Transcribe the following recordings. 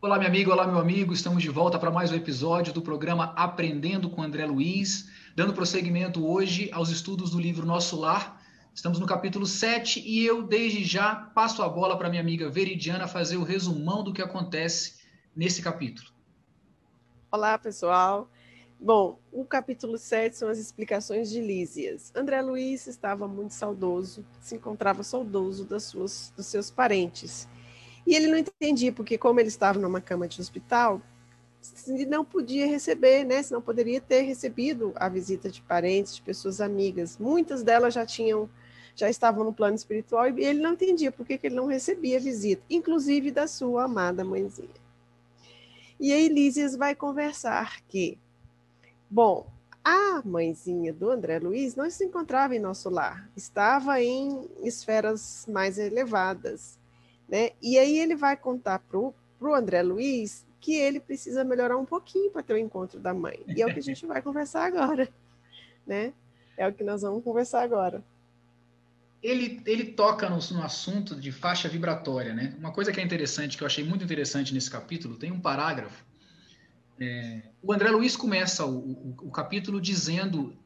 Olá, minha amiga, olá, meu amigo. Estamos de volta para mais um episódio do programa Aprendendo com André Luiz, dando prosseguimento hoje aos estudos do livro Nosso Lar. Estamos no capítulo 7 e eu, desde já, passo a bola para minha amiga Veridiana fazer o resumão do que acontece nesse capítulo. Olá, pessoal. Bom, o capítulo 7 são as explicações de Lísias. André Luiz estava muito saudoso, se encontrava saudoso das suas, dos seus parentes e ele não entendia, porque como ele estava numa cama de hospital, não podia receber, né? Se não poderia ter recebido a visita de parentes, de pessoas amigas. Muitas delas já tinham, já estavam no plano espiritual e ele não entendia por que ele não recebia visita, inclusive da sua amada mãezinha. E aí Lísias vai conversar que, bom, a mãezinha do André Luiz não se encontrava em nosso lar, estava em esferas mais elevadas né? E aí ele vai contar para o André Luiz que ele precisa melhorar um pouquinho para ter o encontro da mãe. E é o que a gente vai conversar agora. Né? É o que nós vamos conversar agora. Ele, ele toca no, no, assunto de faixa vibratória, né? Uma coisa que é interessante, que eu achei muito interessante nesse capítulo, tem um parágrafo. É, o André Luiz começa o, o, o capítulo dizendo,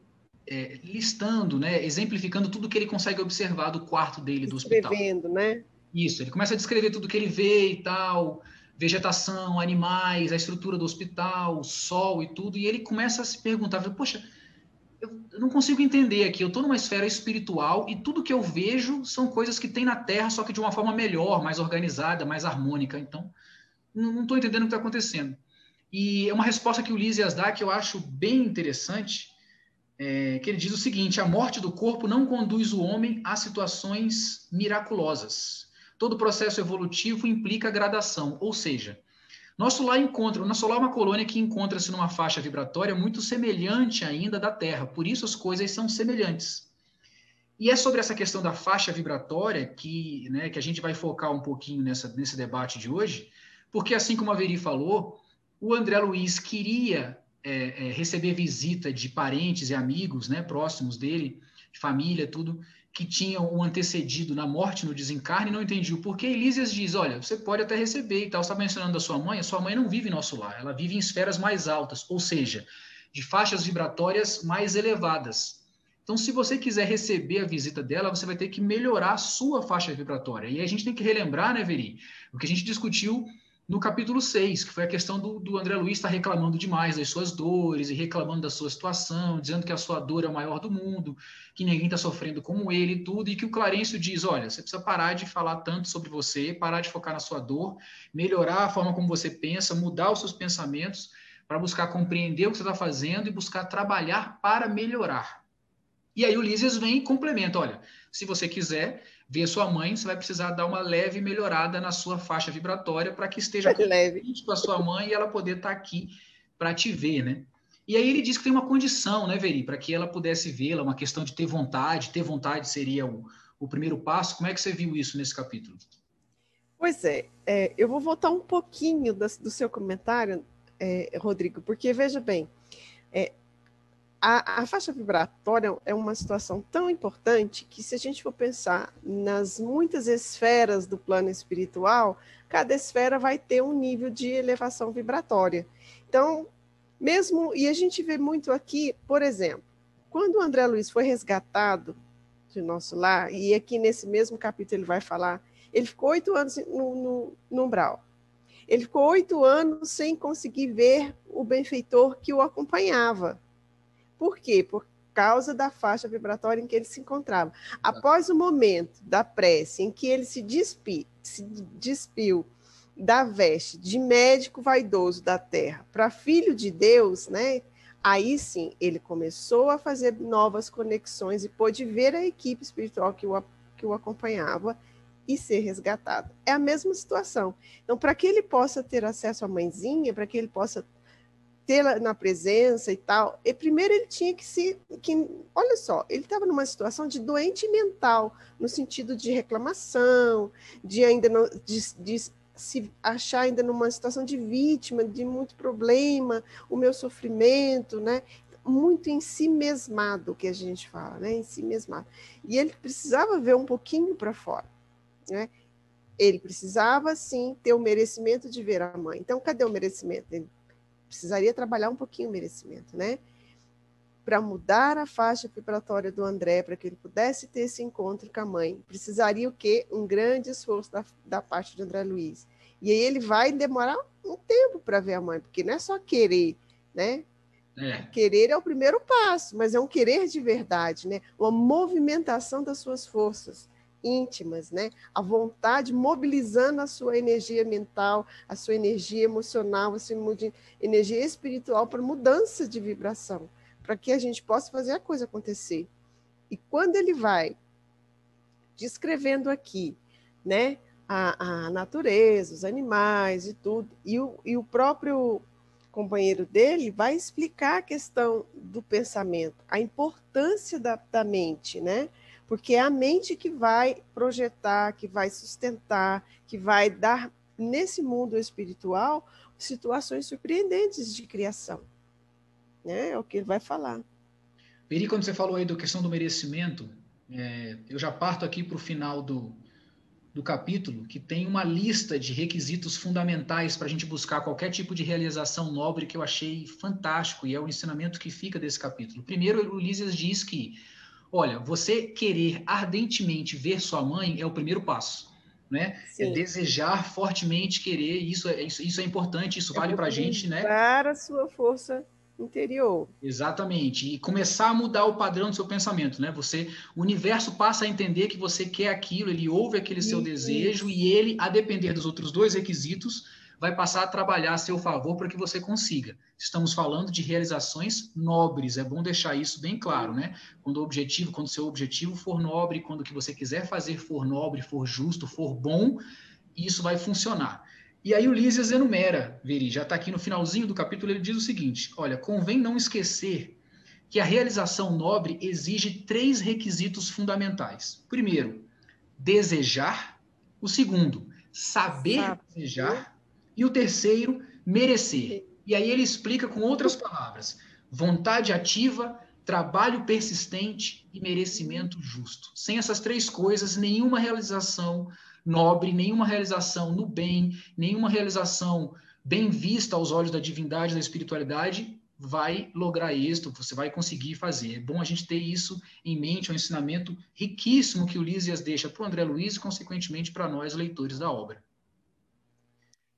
é, listando, né, exemplificando tudo que ele consegue observar do quarto dele do hospital. Escrevendo, né? Isso, ele começa a descrever tudo que ele vê e tal, vegetação, animais, a estrutura do hospital, o sol e tudo, e ele começa a se perguntar, poxa, eu não consigo entender aqui, eu estou numa esfera espiritual e tudo que eu vejo são coisas que tem na Terra, só que de uma forma melhor, mais organizada, mais harmônica, então não estou entendendo o que está acontecendo. E é uma resposta que o Lísias dá que eu acho bem interessante, é, que ele diz o seguinte, a morte do corpo não conduz o homem a situações miraculosas, todo processo evolutivo implica gradação, ou seja, nosso lar encontra, nosso lar é uma colônia que encontra-se numa faixa vibratória muito semelhante ainda da Terra, por isso as coisas são semelhantes. E é sobre essa questão da faixa vibratória que, né, que a gente vai focar um pouquinho nessa, nesse debate de hoje, porque assim como a Veri falou, o André Luiz queria é, é, receber visita de parentes e amigos né, próximos dele, de família, tudo, que tinham um antecedido na morte, no desencarne, não entendi o porquê. Elísias diz: olha, você pode até receber e tal. Você está mencionando a sua mãe, a sua mãe não vive em nosso lar, ela vive em esferas mais altas, ou seja, de faixas vibratórias mais elevadas. Então, se você quiser receber a visita dela, você vai ter que melhorar a sua faixa vibratória. E a gente tem que relembrar, né, Veri, o que a gente discutiu no capítulo 6, que foi a questão do, do André Luiz estar tá reclamando demais das suas dores e reclamando da sua situação, dizendo que a sua dor é o maior do mundo, que ninguém está sofrendo como ele e tudo, e que o Clarencio diz, olha, você precisa parar de falar tanto sobre você, parar de focar na sua dor, melhorar a forma como você pensa, mudar os seus pensamentos para buscar compreender o que você está fazendo e buscar trabalhar para melhorar. E aí o Lísias vem e complementa, olha, se você quiser, ver sua mãe, você vai precisar dar uma leve melhorada na sua faixa vibratória para que esteja leve com a sua mãe e ela poder estar tá aqui para te ver, né? E aí ele diz que tem uma condição, né, Veri, para que ela pudesse vê-la, uma questão de ter vontade, ter vontade seria o, o primeiro passo. Como é que você viu isso nesse capítulo? Pois é, é eu vou voltar um pouquinho do, do seu comentário, é, Rodrigo, porque veja bem, é, a, a, faixa vibratória é uma situação tão importante que, se a gente for pensar nas muitas esferas do plano espiritual, cada esfera vai ter um nível de elevação vibratória. Então, mesmo, e a gente vê muito aqui, por exemplo, quando o André Luiz foi resgatado de nosso lar, e aqui nesse mesmo capítulo ele vai falar, ele ficou oito anos no, no, no umbral. Ele ficou oito anos sem conseguir ver o benfeitor que o acompanhava por quê? Por causa da faixa vibratória em que ele se encontrava. Após o momento da prece em que ele se, despi, se despiu da veste de médico vaidoso da terra para filho de Deus, né? Aí sim ele começou a fazer novas conexões e pôde ver a equipe espiritual que o, que o acompanhava e ser resgatado. É a mesma situação. Então, para que ele possa ter acesso à mãezinha, para que ele possa tê-la na presença e tal. E primeiro ele tinha que se. Que, olha só, ele estava numa situação de doente mental, no sentido de reclamação, de ainda não, de, de se achar ainda numa situação de vítima, de muito problema, o meu sofrimento, né? Muito em si mesmado, que a gente fala, né? Em si mesmado. E ele precisava ver um pouquinho para fora, né? ele precisava sim ter o merecimento de ver a mãe. Então, cadê o merecimento? Ele precisaria trabalhar um pouquinho o merecimento, né? Para mudar a faixa vibratória do André, para que ele pudesse ter esse encontro com a mãe, precisaria o quê? Um grande esforço da, da parte de André Luiz. E aí ele vai demorar um tempo para ver a mãe, porque não é só querer, né? É. Querer é o primeiro passo, mas é um querer de verdade, né? Uma movimentação das suas forças íntimas, né? A vontade mobilizando a sua energia mental, a sua energia emocional, a sua energia espiritual para mudança de vibração, para que a gente possa fazer a coisa acontecer. E quando ele vai descrevendo aqui, né, a, a natureza, os animais e tudo, e o, e o próprio companheiro dele vai explicar a questão do pensamento, a importância da, da mente, né? Porque é a mente que vai projetar, que vai sustentar, que vai dar nesse mundo espiritual situações surpreendentes de criação. Né? É o que ele vai falar. Peri, quando você falou aí da questão do merecimento, é, eu já parto aqui para o final do, do capítulo, que tem uma lista de requisitos fundamentais para a gente buscar qualquer tipo de realização nobre que eu achei fantástico e é o ensinamento que fica desse capítulo. Primeiro, Ulisses diz que, olha, você querer ardentemente ver sua mãe é o primeiro passo. Né? É desejar fortemente querer, isso é, isso, isso é importante, isso é vale para a gente. Né? Para a sua força interior. Exatamente. E começar a mudar o padrão do seu pensamento, né? Você, o universo passa a entender que você quer aquilo, ele ouve aquele seu isso. desejo e ele, a depender dos outros dois requisitos, vai passar a trabalhar a seu favor para que você consiga. Estamos falando de realizações nobres, é bom deixar isso bem claro, né? Quando o objetivo, quando o seu objetivo for nobre, quando o que você quiser fazer for nobre, for justo, for bom, isso vai funcionar. E aí o Lísias enumera, Veri, já está aqui no finalzinho do capítulo, ele diz o seguinte: olha, convém não esquecer que a realização nobre exige três requisitos fundamentais. Primeiro, desejar. O segundo, saber Sabe. desejar. E o terceiro, merecer. E aí ele explica com outras palavras: vontade ativa, trabalho persistente e merecimento justo. Sem essas três coisas, nenhuma realização nobre, nenhuma realização no bem, nenhuma realização bem vista aos olhos da divindade, da espiritualidade, vai lograr êxito, você vai conseguir fazer. É bom a gente ter isso em mente, é um ensinamento riquíssimo que o Lísias deixa para o André Luiz e, consequentemente, para nós, leitores da obra.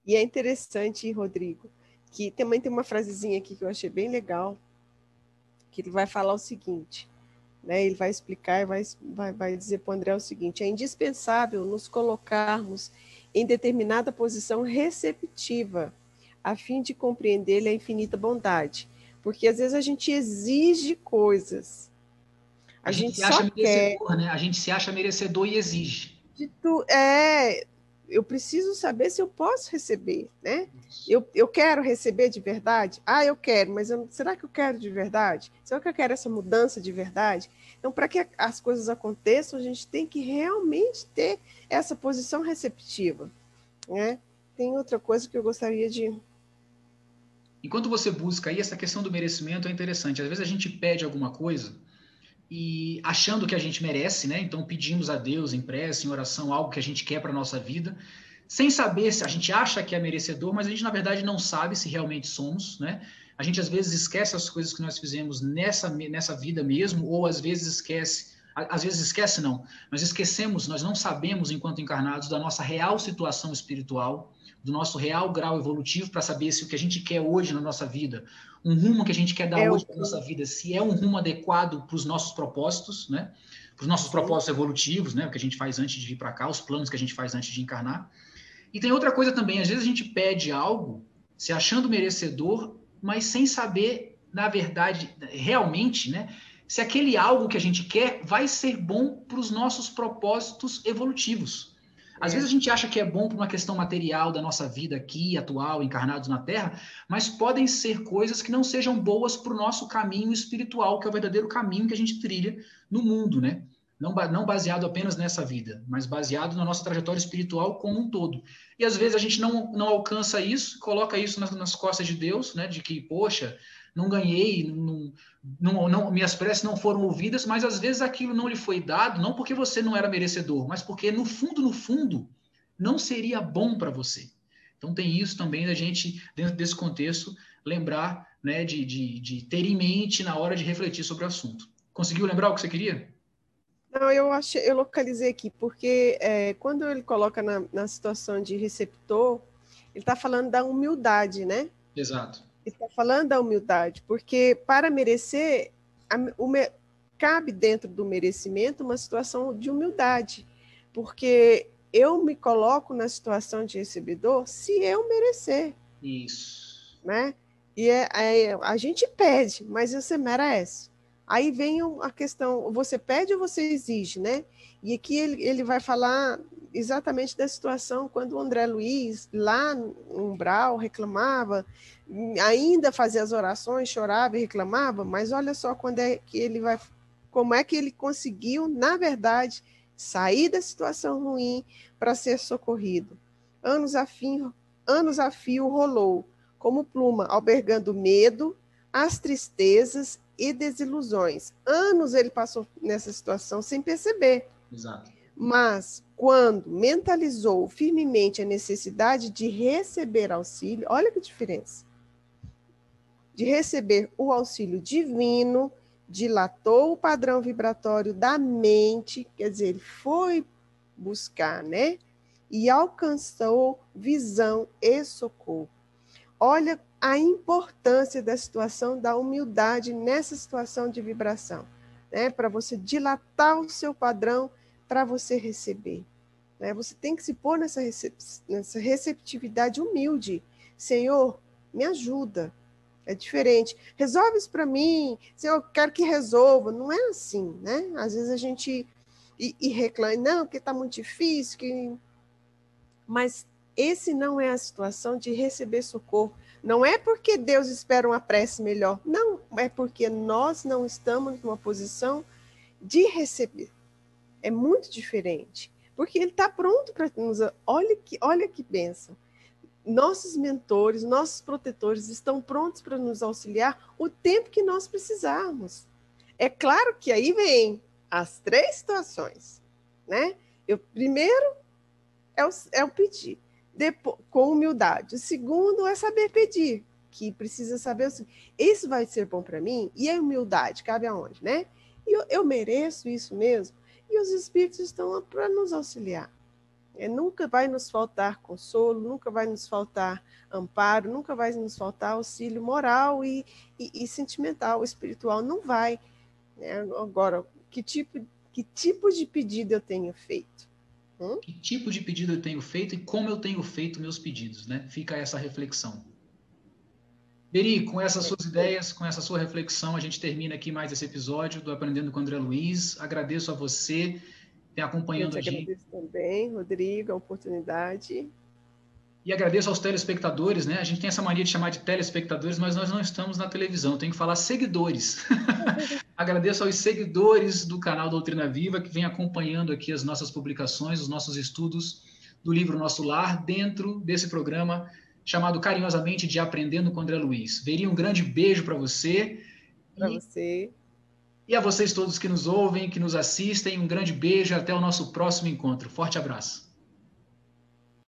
E é interessante, Rodrigo, que também tem uma frasezinha aqui que eu achei bem legal, que ele vai falar o seguinte: né, ele vai explicar e vai, vai, vai dizer para o André o seguinte: é indispensável nos colocarmos em determinada posição receptiva, a fim de compreender a infinita bondade. Porque às vezes a gente exige coisas. A, a gente, gente se acha merecedor, quer... né? A gente se acha merecedor e exige. Tu, é, eu preciso saber se eu posso receber, né? Eu, eu quero receber de verdade? Ah, eu quero, mas eu, será que eu quero de verdade? Será que eu quero essa mudança de verdade? Então, para que as coisas aconteçam, a gente tem que realmente ter essa posição receptiva, né? Tem outra coisa que eu gostaria de... Enquanto você busca aí, essa questão do merecimento é interessante. Às vezes a gente pede alguma coisa e achando que a gente merece, né? Então pedimos a Deus em prece, em oração, algo que a gente quer para nossa vida, sem saber se a gente acha que é merecedor, mas a gente na verdade não sabe se realmente somos, né? A gente às vezes esquece as coisas que nós fizemos nessa nessa vida mesmo, ou às vezes esquece, às vezes esquece não, nós esquecemos, nós não sabemos enquanto encarnados da nossa real situação espiritual, do nosso real grau evolutivo para saber se o que a gente quer hoje na nossa vida um rumo que a gente quer dar é hoje para nossa vida, se é um rumo adequado para os nossos propósitos, né? Para os nossos propósitos evolutivos, né? O que a gente faz antes de vir para cá, os planos que a gente faz antes de encarnar. E tem outra coisa também, às vezes a gente pede algo, se achando merecedor, mas sem saber, na verdade, realmente, né? Se aquele algo que a gente quer vai ser bom para os nossos propósitos evolutivos. Às vezes a gente acha que é bom por uma questão material da nossa vida aqui, atual, encarnados na Terra, mas podem ser coisas que não sejam boas para o nosso caminho espiritual, que é o verdadeiro caminho que a gente trilha no mundo, né? Não, não baseado apenas nessa vida, mas baseado na nossa trajetória espiritual como um todo. E às vezes a gente não, não alcança isso, coloca isso nas, nas costas de Deus, né? De que, poxa, não ganhei, não, não, não, minhas preces não foram ouvidas, mas às vezes aquilo não lhe foi dado, não porque você não era merecedor, mas porque no fundo, no fundo, não seria bom para você. Então tem isso também da gente, dentro desse contexto, lembrar né, de, de, de ter em mente na hora de refletir sobre o assunto. Conseguiu lembrar o que você queria? Não, eu achei, eu localizei aqui, porque é, quando ele coloca na, na situação de receptor, ele está falando da humildade, né? Exato. Está falando da humildade, porque para merecer, a, o, cabe dentro do merecimento uma situação de humildade, porque eu me coloco na situação de recebedor se eu merecer. Isso. Né? E é, é, a gente pede, mas você merece. Aí vem a questão, você pede ou você exige, né? E aqui ele, ele vai falar exatamente da situação quando o André Luiz, lá no Umbral, reclamava, ainda fazia as orações, chorava e reclamava, mas olha só quando é que ele vai, como é que ele conseguiu, na verdade, sair da situação ruim para ser socorrido. Anos a, fim, anos a fio rolou, como pluma, albergando medo, as tristezas e desilusões. Anos ele passou nessa situação sem perceber. Exato. Mas quando mentalizou firmemente a necessidade de receber auxílio, olha que diferença. De receber o auxílio divino, dilatou o padrão vibratório da mente, quer dizer, ele foi buscar, né? E alcançou visão e socorro. Olha a importância da situação da humildade nessa situação de vibração, né? Para você dilatar o seu padrão para você receber. Né? Você tem que se pôr nessa, recep nessa receptividade humilde. Senhor, me ajuda. É diferente. Resolve isso para mim. Senhor, eu quero que resolva. Não é assim, né? Às vezes a gente e, e reclama, não, porque está muito difícil. Que... Mas esse não é a situação de receber socorro. Não é porque Deus espera uma prece melhor. Não, é porque nós não estamos numa posição de receber. É muito diferente. Porque ele está pronto para nos. Olha que, olha que bênção. Nossos mentores, nossos protetores estão prontos para nos auxiliar o tempo que nós precisarmos. É claro que aí vem as três situações, né? Eu, primeiro é o, é o pedir depois, com humildade. O segundo é saber pedir, que precisa saber assim, isso vai ser bom para mim? E a humildade cabe aonde, né? E eu, eu mereço isso mesmo? E os espíritos estão para nos auxiliar. É, nunca vai nos faltar consolo, nunca vai nos faltar amparo, nunca vai nos faltar auxílio moral e, e, e sentimental, espiritual, não vai. Né? Agora, que tipo, que tipo de pedido eu tenho feito? Hum? Que tipo de pedido eu tenho feito e como eu tenho feito meus pedidos, né? Fica essa reflexão. Beri, com essas suas ideias, com essa sua reflexão, a gente termina aqui mais esse episódio do Aprendendo com André Luiz. Agradeço a você ter acompanhando a gente. Agradeço também, Rodrigo, a oportunidade. E agradeço aos telespectadores, né? A gente tem essa mania de chamar de telespectadores, mas nós não estamos na televisão, tem que falar seguidores. agradeço aos seguidores do canal Doutrina Viva que vem acompanhando aqui as nossas publicações, os nossos estudos do livro Nosso Lar, dentro desse programa chamado carinhosamente de Aprendendo com André Luiz. Veria um grande beijo para você. Para você. E a vocês todos que nos ouvem, que nos assistem, um grande beijo até o nosso próximo encontro. Forte abraço.